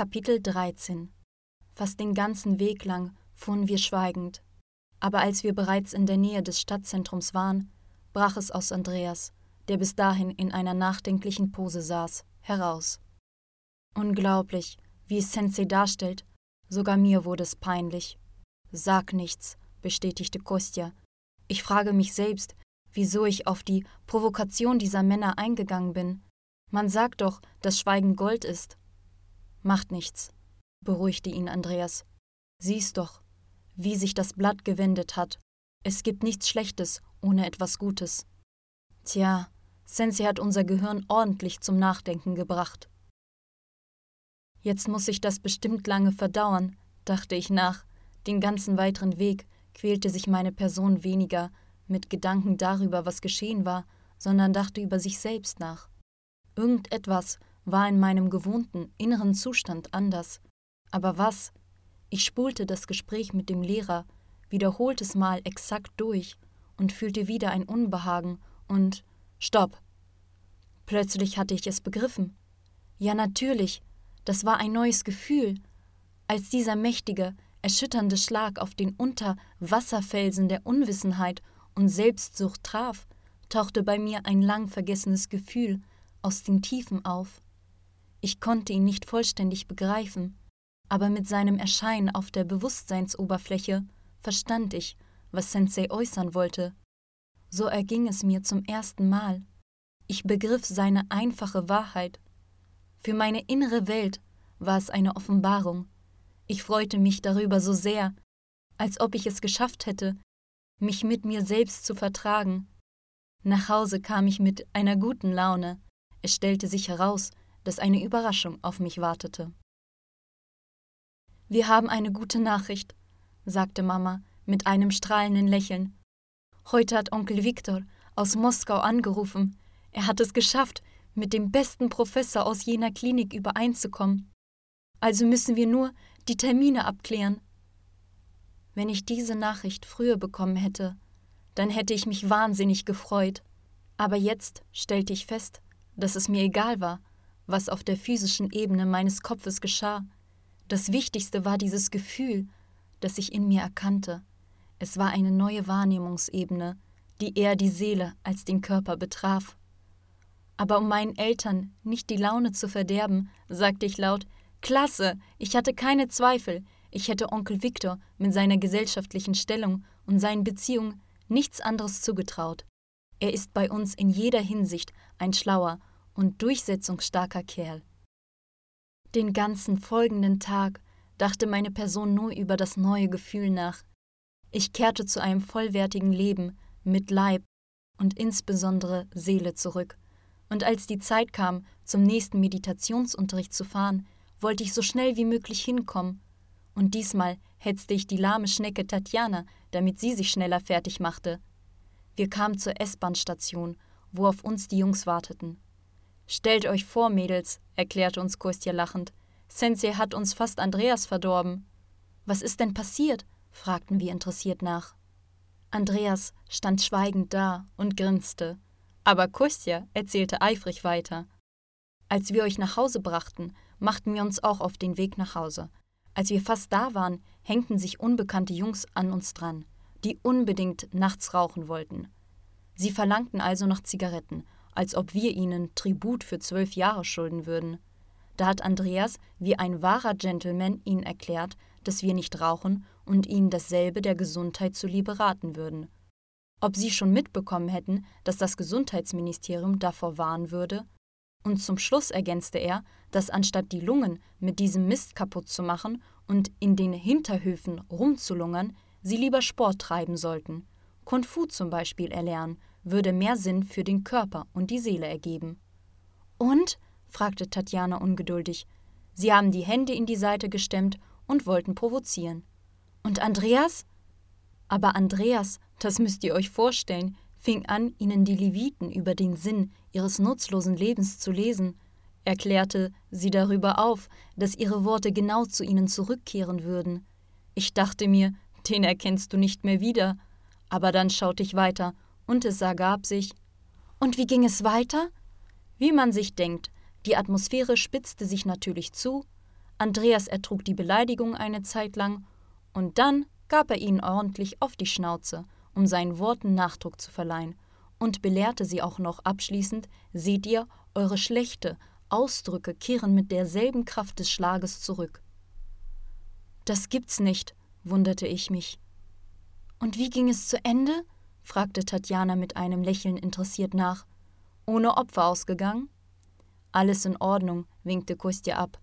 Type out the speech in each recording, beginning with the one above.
Kapitel 13 Fast den ganzen Weg lang fuhren wir schweigend. Aber als wir bereits in der Nähe des Stadtzentrums waren, brach es aus Andreas, der bis dahin in einer nachdenklichen Pose saß, heraus. Unglaublich, wie es Sensei darstellt, sogar mir wurde es peinlich. Sag nichts, bestätigte Kostja. Ich frage mich selbst, wieso ich auf die Provokation dieser Männer eingegangen bin. Man sagt doch, dass Schweigen Gold ist. Macht nichts, beruhigte ihn Andreas. Siehst doch, wie sich das Blatt gewendet hat. Es gibt nichts Schlechtes ohne etwas Gutes. Tja, Sensei hat unser Gehirn ordentlich zum Nachdenken gebracht. Jetzt muss ich das bestimmt lange verdauern, dachte ich nach. Den ganzen weiteren Weg quälte sich meine Person weniger mit Gedanken darüber, was geschehen war, sondern dachte über sich selbst nach. Irgendetwas war in meinem gewohnten inneren Zustand anders. Aber was? Ich spulte das Gespräch mit dem Lehrer wiederholtes Mal exakt durch und fühlte wieder ein Unbehagen und Stopp. Plötzlich hatte ich es begriffen. Ja, natürlich, das war ein neues Gefühl. Als dieser mächtige, erschütternde Schlag auf den Unterwasserfelsen der Unwissenheit und Selbstsucht traf, tauchte bei mir ein lang vergessenes Gefühl aus den Tiefen auf. Ich konnte ihn nicht vollständig begreifen, aber mit seinem Erscheinen auf der Bewusstseinsoberfläche verstand ich, was Sensei äußern wollte. So erging es mir zum ersten Mal. Ich begriff seine einfache Wahrheit. Für meine innere Welt war es eine Offenbarung. Ich freute mich darüber so sehr, als ob ich es geschafft hätte, mich mit mir selbst zu vertragen. Nach Hause kam ich mit einer guten Laune. Es stellte sich heraus, dass eine Überraschung auf mich wartete. Wir haben eine gute Nachricht, sagte Mama mit einem strahlenden Lächeln. Heute hat Onkel Viktor aus Moskau angerufen. Er hat es geschafft, mit dem besten Professor aus jener Klinik übereinzukommen. Also müssen wir nur die Termine abklären. Wenn ich diese Nachricht früher bekommen hätte, dann hätte ich mich wahnsinnig gefreut. Aber jetzt stellte ich fest, dass es mir egal war, was auf der physischen Ebene meines Kopfes geschah. Das Wichtigste war dieses Gefühl, das ich in mir erkannte. Es war eine neue Wahrnehmungsebene, die eher die Seele als den Körper betraf. Aber um meinen Eltern nicht die Laune zu verderben, sagte ich laut Klasse, ich hatte keine Zweifel, ich hätte Onkel Viktor mit seiner gesellschaftlichen Stellung und seinen Beziehungen nichts anderes zugetraut. Er ist bei uns in jeder Hinsicht ein schlauer und durchsetzungsstarker Kerl. Den ganzen folgenden Tag dachte meine Person nur über das neue Gefühl nach. Ich kehrte zu einem vollwertigen Leben mit Leib und insbesondere Seele zurück. Und als die Zeit kam, zum nächsten Meditationsunterricht zu fahren, wollte ich so schnell wie möglich hinkommen. Und diesmal hetzte ich die lahme Schnecke Tatjana, damit sie sich schneller fertig machte. Wir kamen zur S-Bahn-Station, wo auf uns die Jungs warteten. Stellt euch vor, Mädels, erklärte uns Kostja lachend. Sensei hat uns fast Andreas verdorben. Was ist denn passiert? fragten wir interessiert nach. Andreas stand schweigend da und grinste. Aber Kostja erzählte eifrig weiter. Als wir euch nach Hause brachten, machten wir uns auch auf den Weg nach Hause. Als wir fast da waren, hängten sich unbekannte Jungs an uns dran, die unbedingt nachts rauchen wollten. Sie verlangten also nach Zigaretten als ob wir ihnen Tribut für zwölf Jahre schulden würden. Da hat Andreas wie ein wahrer Gentleman ihnen erklärt, dass wir nicht rauchen und ihnen dasselbe der Gesundheit zuliebe raten würden. Ob sie schon mitbekommen hätten, dass das Gesundheitsministerium davor warnen würde? Und zum Schluss ergänzte er, dass anstatt die Lungen mit diesem Mist kaputt zu machen und in den Hinterhöfen rumzulungern, sie lieber Sport treiben sollten. Kung Fu zum Beispiel erlernen würde mehr Sinn für den Körper und die Seele ergeben. Und? fragte Tatjana ungeduldig. Sie haben die Hände in die Seite gestemmt und wollten provozieren. Und Andreas? Aber Andreas, das müsst ihr euch vorstellen, fing an, ihnen die Leviten über den Sinn ihres nutzlosen Lebens zu lesen, erklärte sie darüber auf, dass ihre Worte genau zu ihnen zurückkehren würden. Ich dachte mir, den erkennst du nicht mehr wieder. Aber dann schaute ich weiter und es ergab sich. Und wie ging es weiter? Wie man sich denkt, die Atmosphäre spitzte sich natürlich zu, Andreas ertrug die Beleidigung eine Zeit lang und dann gab er ihnen ordentlich auf die Schnauze, um seinen Worten Nachdruck zu verleihen, und belehrte sie auch noch abschließend: Seht ihr, eure schlechte Ausdrücke kehren mit derselben Kraft des Schlages zurück. Das gibt's nicht, wunderte ich mich. Und wie ging es zu Ende? Fragte Tatjana mit einem Lächeln interessiert nach. Ohne Opfer ausgegangen? Alles in Ordnung, winkte Kostja ab.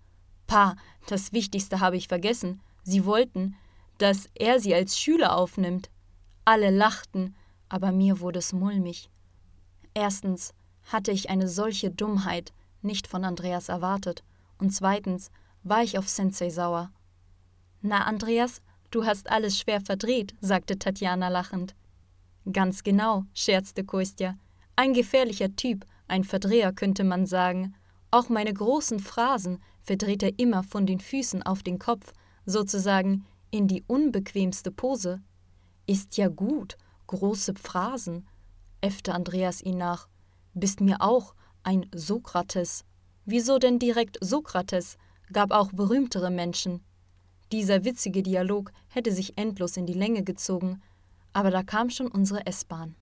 Pa, das Wichtigste habe ich vergessen. Sie wollten, dass er sie als Schüler aufnimmt. Alle lachten, aber mir wurde es mulmig. Erstens hatte ich eine solche Dummheit nicht von Andreas erwartet, und zweitens war ich auf Sensei sauer. Na, Andreas, du hast alles schwer verdreht, sagte Tatjana lachend. Ganz genau, scherzte Kostja. Ein gefährlicher Typ, ein Verdreher könnte man sagen. Auch meine großen Phrasen verdreht er immer von den Füßen auf den Kopf, sozusagen in die unbequemste Pose. Ist ja gut, große Phrasen, äffte Andreas ihn nach. Bist mir auch ein Sokrates. Wieso denn direkt Sokrates? Gab auch berühmtere Menschen. Dieser witzige Dialog hätte sich endlos in die Länge gezogen, aber da kam schon unsere S-Bahn.